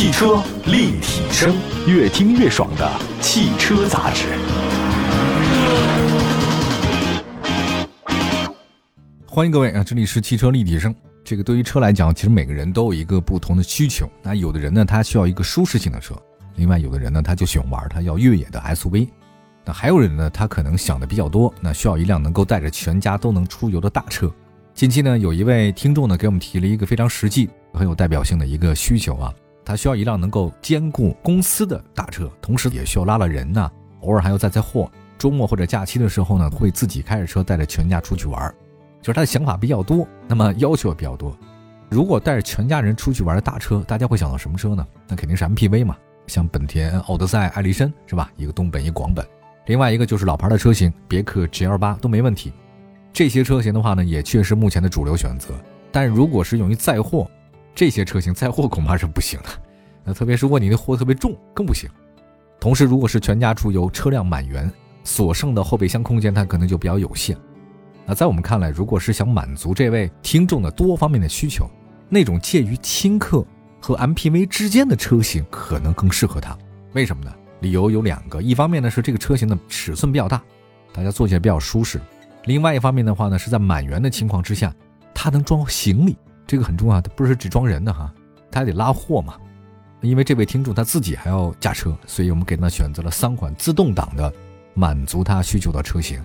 汽车立体声，越听越爽的汽车杂志。欢迎各位啊，这里是汽车立体声。这个对于车来讲，其实每个人都有一个不同的需求。那有的人呢，他需要一个舒适性的车；另外有的人呢，他就喜欢玩，他要越野的 SUV。那还有人呢，他可能想的比较多，那需要一辆能够带着全家都能出游的大车。近期呢，有一位听众呢给我们提了一个非常实际、很有代表性的一个需求啊，他需要一辆能够兼顾公司的大车，同时也需要拉了人呐，偶尔还要载载货。周末或者假期的时候呢，会自己开着车带着全家出去玩。就是他的想法比较多，那么要求也比较多。如果带着全家人出去玩的大车，大家会想到什么车呢？那肯定是 MPV 嘛，像本田奥德赛、艾力绅是吧？一个东本，一广本。另外一个就是老牌的车型，别克 GL 八都没问题。这些车型的话呢，也确实目前的主流选择。但如果是用于载货，这些车型载货恐怕是不行的。那特别是如果你的货特别重，更不行。同时，如果是全家出游，车辆满员，所剩的后备箱空间它可能就比较有限。那在我们看来，如果是想满足这位听众的多方面的需求，那种介于轻客和 MPV 之间的车型可能更适合他。为什么呢？理由有两个，一方面呢是这个车型的尺寸比较大，大家坐起来比较舒适；另外一方面的话呢，是在满员的情况之下，它能装行李，这个很重要，它不是只装人的哈，它还得拉货嘛。因为这位听众他自己还要驾车，所以我们给他选择了三款自动挡的，满足他需求的车型。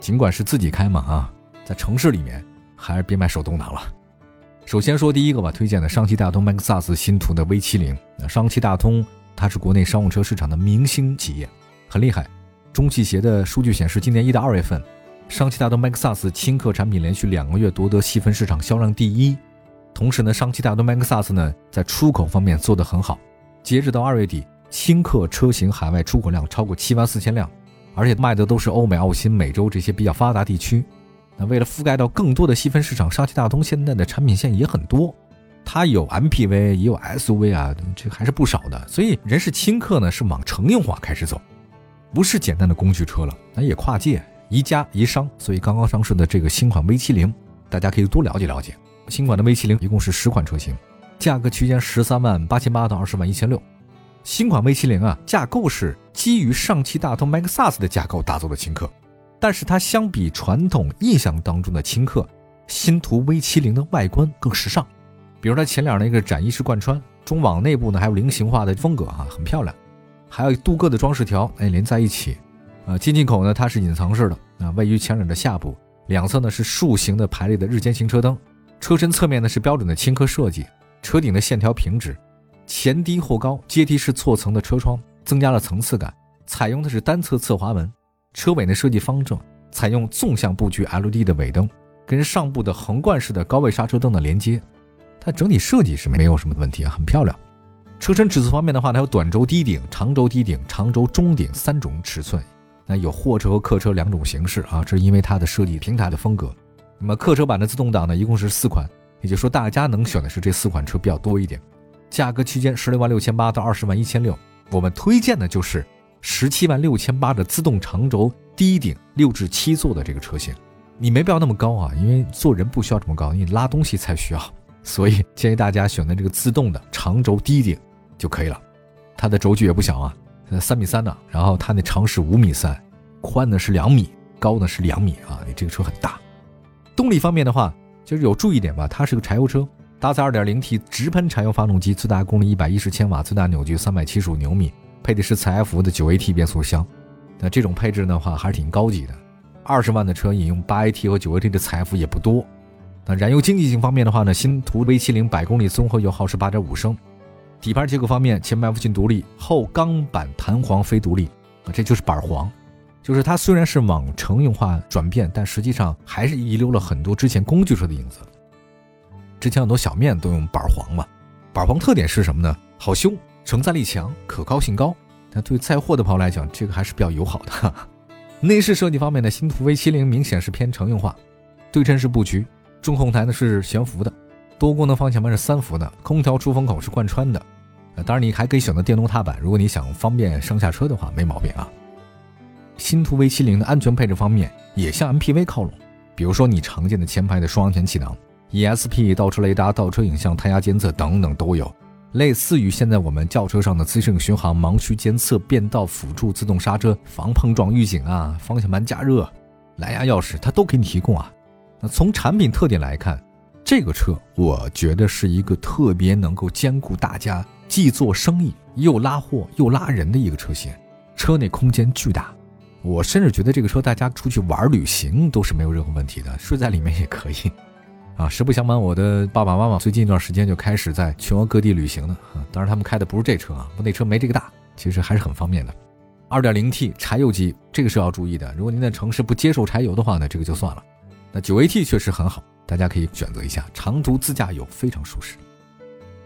尽管是自己开嘛啊，在城市里面还是别买手动挡了。首先说第一个吧，推荐的上汽大通 MAXUS 新途的 V70。那上汽大通它是国内商务车市场的明星企业，很厉害。中汽协的数据显示，今年一到二月份，上汽大通 MAXUS 轻客产品连续两个月夺得细分市场销量第一。同时呢，上汽大通 MAXUS 呢在出口方面做得很好，截止到二月底，轻客车型海外出口量超过七万四千辆。而且卖的都是欧美、澳新、美洲这些比较发达地区。那为了覆盖到更多的细分市场，上汽大通现在的产品线也很多，它有 MPV，也有 SUV 啊，这还是不少的。所以人是轻客呢，是往乘用化开始走，不是简单的工具车了，那也跨界，宜家宜商。所以刚刚上市的这个新款 V70，大家可以多了解了解。新款的 V70 一共是十款车型，价格区间十三万八千八到二十万一千六。新款 V70 啊，架构是基于上汽大通 MAXUS 的架构打造的轻客，但是它相比传统印象当中的轻客，新途 V70 的外观更时尚。比如它前脸那个展翼式贯穿，中网内部呢还有菱形化的风格哈，很漂亮。还有镀铬的装饰条，哎连在一起。呃，进气口呢它是隐藏式的，啊位于前脸的下部，两侧呢是竖形的排列的日间行车灯，车身侧面呢是标准的轻客设计，车顶的线条平直。前低后高阶梯式错层的车窗增加了层次感，采用的是单侧侧滑门。车尾呢设计方正，采用纵向布局 LED 的尾灯，跟上部的横贯式的高位刹车灯的连接，它整体设计是没有什么问题啊，很漂亮。车身尺寸方面的话，它有短轴低顶、长轴低顶、长轴中顶三种尺寸，那有货车和客车两种形式啊，这是因为它的设计平台的风格。那么客车版的自动挡呢，一共是四款，也就是说大家能选的是这四款车比较多一点。价格区间十六万六千八到二十万一千六，我们推荐的就是十七万六千八的自动长轴低顶六至七座的这个车型。你没必要那么高啊，因为坐人不需要这么高，你拉东西才需要。所以建议大家选择这个自动的长轴低顶就可以了。它的轴距也不小啊，三米三呢，然后它那长是五米三，宽呢是两米，高呢是两米啊，你这个车很大。动力方面的话，就是有注意点吧，它是个柴油车。搭载 2.0T 直喷柴油发动机，最大功率110千瓦，最大扭矩375牛米，配的是采埃孚的 9AT 变速箱。那这种配置的话还是挺高级的。二十万的车引用 8AT 和 9AT 的采埃孚也不多。那燃油经济性方面的话呢，新途 V70 百公里综合油耗是8.5升。底盘结构方面，前麦弗逊独立，后钢板弹簧非独立啊，这就是板簧。就是它虽然是往乘用化转变，但实际上还是遗留了很多之前工具车的影子。之前很多小面都用板簧嘛，板簧特点是什么呢？好修，承载力强，可靠性高。那对载货的朋友来讲，这个还是比较友好的。内饰设计方面呢，新途 V70 明显是偏乘用化，对称式布局，中控台呢是悬浮的，多功能方向盘是三幅的，空调出风口是贯穿的。当然你还可以选择电动踏板，如果你想方便上下车的话，没毛病啊。新途 V70 的安全配置方面也向 MPV 靠拢，比如说你常见的前排的双安全气囊。ESP 倒车雷达、倒车影像、胎压监测等等都有，类似于现在我们轿车上的自适应巡航、盲区监测、变道辅助、自动刹车、防碰撞预警啊、方向盘加热、蓝牙钥匙，它都给你提供啊。那从产品特点来看，这个车我觉得是一个特别能够兼顾大家既做生意又拉货又拉人的一个车型，车内空间巨大。我甚至觉得这个车大家出去玩旅行都是没有任何问题的，睡在里面也可以。啊，实不相瞒，我的爸爸妈妈最近一段时间就开始在全国各地旅行了。啊，当然他们开的不是这车啊，那车没这个大，其实还是很方便的。2.0T 柴油机，这个是要注意的。如果您在城市不接受柴油的话呢，这个就算了。那 9AT 确实很好，大家可以选择一下，长途自驾游非常舒适。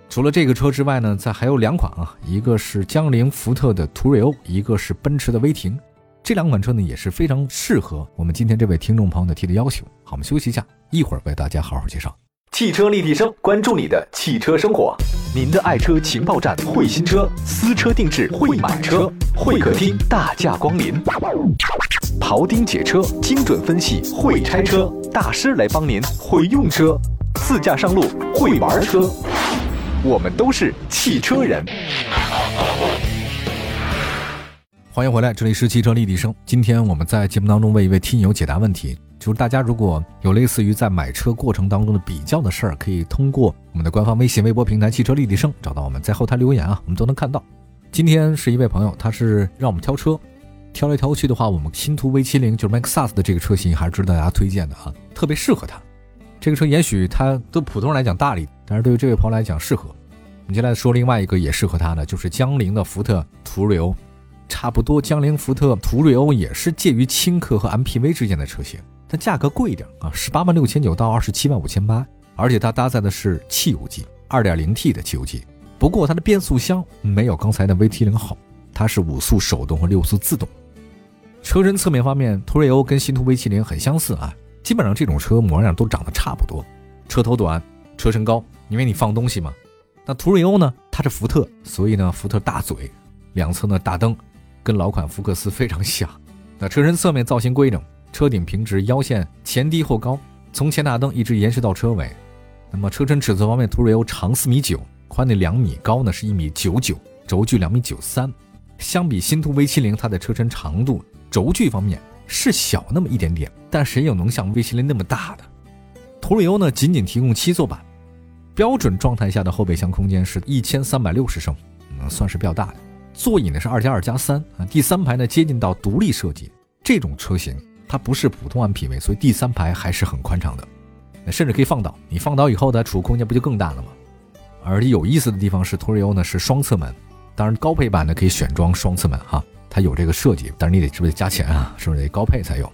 除了这个车之外呢，再还有两款啊，一个是江铃福特的途锐欧，一个是奔驰的威霆。这两款车呢也是非常适合我们今天这位听众朋友的提的要求。好，我们休息一下，一会儿为大家好好介绍。汽车立体声，关注你的汽车生活，您的爱车情报站，会新车，私车定制，会买车，会客厅大驾光临，庖丁解车，精准分析，会拆车大师来帮您，会用车，自驾上路，会玩车，我们都是汽车人。欢迎回来，这里是汽车立体声。今天我们在节目当中为一位听友解答问题，就是大家如果有类似于在买车过程当中的比较的事儿，可以通过我们的官方微信、微博平台“汽车立体声”找到我们，在后台留言啊，我们都能看到。今天是一位朋友，他是让我们挑车，挑来挑去的话，我们新途 V 七零就是 Maxus 的这个车型还是值得大家推荐的啊，特别适合他。这个车也许它对普通人来讲大力，但是对于这位朋友来讲适合。我们接下来说另外一个也适合他的，就是江铃的福特途锐欧。差不多，江铃福特途锐欧也是介于轻客和 MPV 之间的车型，它价格贵一点啊，十八万六千九到二十七万五千八，而且它搭载的是汽油机，二点零 T 的汽油机。不过它的变速箱没有刚才的 VT 零好，它是五速手动和六速自动。车身侧面方面，途锐欧跟新途 V 七零很相似啊，基本上这种车模样都长得差不多，车头短，车身高，因为你放东西嘛。那途锐欧呢，它是福特，所以呢，福特大嘴，两侧呢大灯。跟老款福克斯非常像，那车身侧面造型规整，车顶平直，腰线前低后高，从前大灯一直延续到车尾。那么车身尺寸方面，途锐欧长四米九，宽的两米，高呢是一米九九，轴距两米九三。相比新途 V 七零，它的车身长度、轴距方面是小那么一点点，但谁又能像 V 七零那么大的？途锐欧呢，仅仅提供七座版，标准状态下的后备箱空间是一千三百六十升，嗯，算是比较大的。座椅呢是二加二加三啊，第三排呢接近到独立设计。这种车型它不是普通 MPV，所以第三排还是很宽敞的，甚至可以放倒。你放倒以后，它储物空间不就更大了吗？而有意思的地方是，途锐欧呢是双侧门，当然高配版呢可以选装双侧门哈，它有这个设计，但是你得是不是得加钱啊？是不是得高配才有？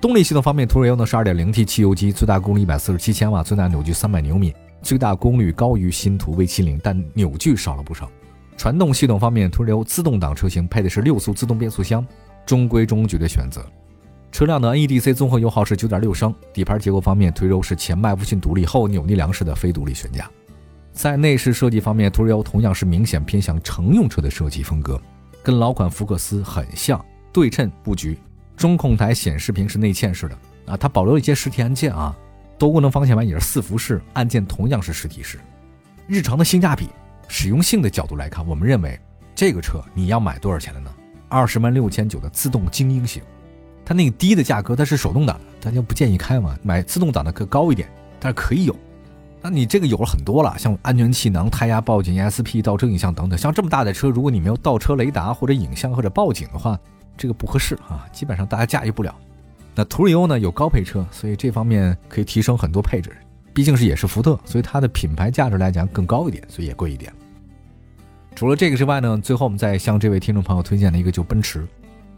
动力系统方面，途锐欧呢是 2.0T 汽油机，最大功率147千瓦，最大扭矩300牛米，最大功率高于新途 V70，但扭矩少了不少。传动系统方面，途牛自动挡车型配的是六速自动变速箱，中规中矩的选择。车辆的 NEDC 综合油耗是九点六升。底盘结构方面，途牛是前麦弗逊独立后扭力梁式的非独立悬架。在内饰设计方面，途牛同样是明显偏向乘用车的设计风格，跟老款福克斯很像。对称布局，中控台显示屏是内嵌式的啊，它保留了一些实体按键啊。多功能方向盘也是四辐式，按键同样是实体式。日常的性价比。使用性的角度来看，我们认为这个车你要买多少钱的呢？二十万六千九的自动精英型，它那个低的价格它是手动挡的，大家不建议开嘛，买自动挡的可高一点，但是可以有。那你这个有了很多了，像安全气囊、胎压报警、ESP 倒车影像等等，像这么大的车，如果你没有倒车雷达或者影像或者报警的话，这个不合适啊，基本上大家驾驭不了。那途锐欧呢有高配车，所以这方面可以提升很多配置，毕竟是也是福特，所以它的品牌价值来讲更高一点，所以也贵一点。除了这个之外呢，最后我们再向这位听众朋友推荐的一个就奔驰。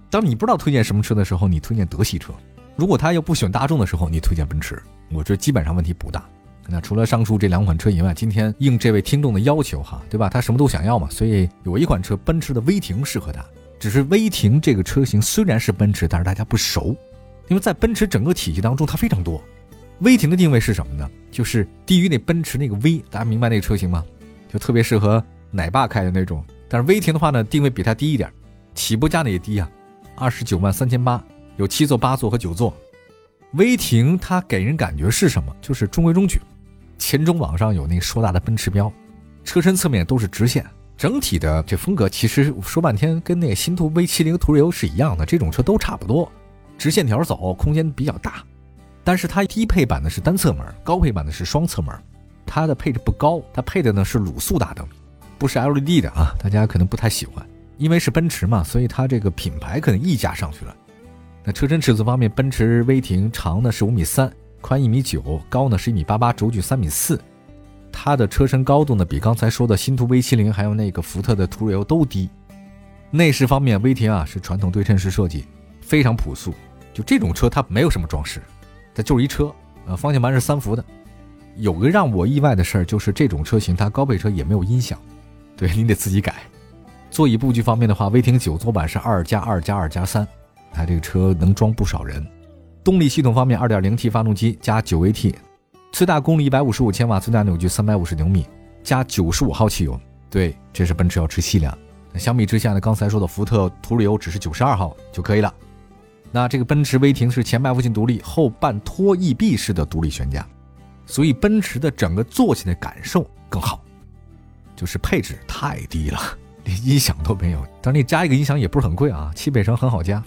当你不知道推荐什么车的时候，你推荐德系车；如果他又不选大众的时候，你推荐奔驰。我这基本上问题不大。那除了上述这两款车以外，今天应这位听众的要求哈，对吧？他什么都想要嘛，所以有一款车，奔驰的威霆适合他。只是威霆这个车型虽然是奔驰，但是大家不熟，因为在奔驰整个体系当中它非常多。威霆的定位是什么呢？就是低于那奔驰那个 V，大家明白那个车型吗？就特别适合。奶爸开的那种，但是威霆的话呢，定位比它低一点，起步价呢也低啊，二十九万三千八，有七座、八座和九座。威霆它给人感觉是什么？就是中规中矩，前中网上有那硕大的奔驰标，车身侧面都是直线，整体的这风格其实说半天跟那个新途 V70 途锐欧是一样的，这种车都差不多，直线条走，空间比较大。但是它低配版的是单侧门，高配版的是双侧门，它的配置不高，它配的呢是卤素大灯，不是 LED 的啊，大家可能不太喜欢，因为是奔驰嘛，所以它这个品牌可能溢价上去了。那车身尺寸方面，奔驰威霆长呢是五米三，宽一米九，高呢是一米八八，轴距三米四。它的车身高度呢比刚才说的新途 V70 还有那个福特的途锐欧都低。内饰方面，威霆啊是传统对称式设计，非常朴素，就这种车它没有什么装饰。它就是一车，呃，方向盘是三幅的。有个让我意外的事儿，就是这种车型它高配车也没有音响，对你得自己改。座椅布局方面的话，威霆九座版是二加二加二加三，它这个车能装不少人。动力系统方面，2.0T 发动机加 9AT，最大功率155千瓦，最大扭矩350牛米，加95号汽油。对，这是奔驰要吃细粮。相比之下呢，刚才说的福特途锐欧只是92号就可以了。那这个奔驰威霆是前麦弗逊独立，后半拖翼臂式的独立悬架，所以奔驰的整个坐起来感受更好，就是配置太低了，连音响都没有。但你加一个音响也不是很贵啊，汽配城很好加。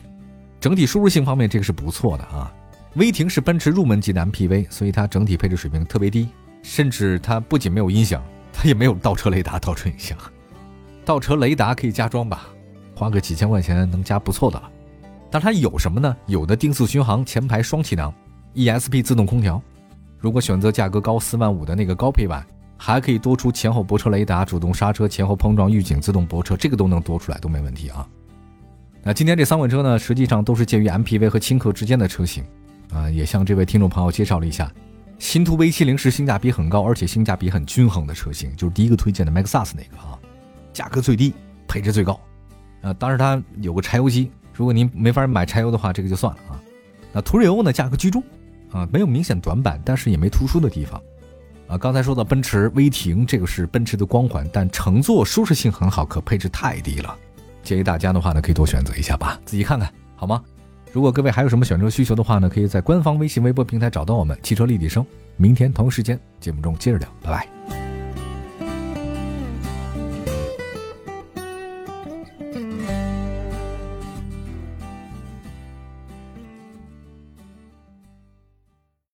整体舒适性方面，这个是不错的啊。威霆是奔驰入门级的 MPV，所以它整体配置水平特别低，甚至它不仅没有音响，它也没有倒车雷达、倒车影像。倒车雷达可以加装吧，花个几千块钱能加不错的了。但它有什么呢？有的定速巡航、前排双气囊、ESP 自动空调。如果选择价格高四万五的那个高配版，还可以多出前后泊车雷达、主动刹车、前后碰撞预警、自动泊车，这个都能多出来，都没问题啊。那今天这三款车呢，实际上都是介于 MPV 和轻客之间的车型啊。也向这位听众朋友介绍了一下，新途 V70 是性价比很高，而且性价比很均衡的车型，就是第一个推荐的 Maxus 那个啊，价格最低，配置最高。呃，当然它有个柴油机。如果您没法买柴油的话，这个就算了啊。那途锐欧呢，价格居中，啊，没有明显短板，但是也没突出的地方，啊，刚才说到奔驰威霆，这个是奔驰的光环，但乘坐舒适性很好，可配置太低了。建议大家的话呢，可以多选择一下吧，自己看看好吗？如果各位还有什么选车需求的话呢，可以在官方微信、微博平台找到我们汽车立体声。明天同一时间节目中接着聊，拜拜。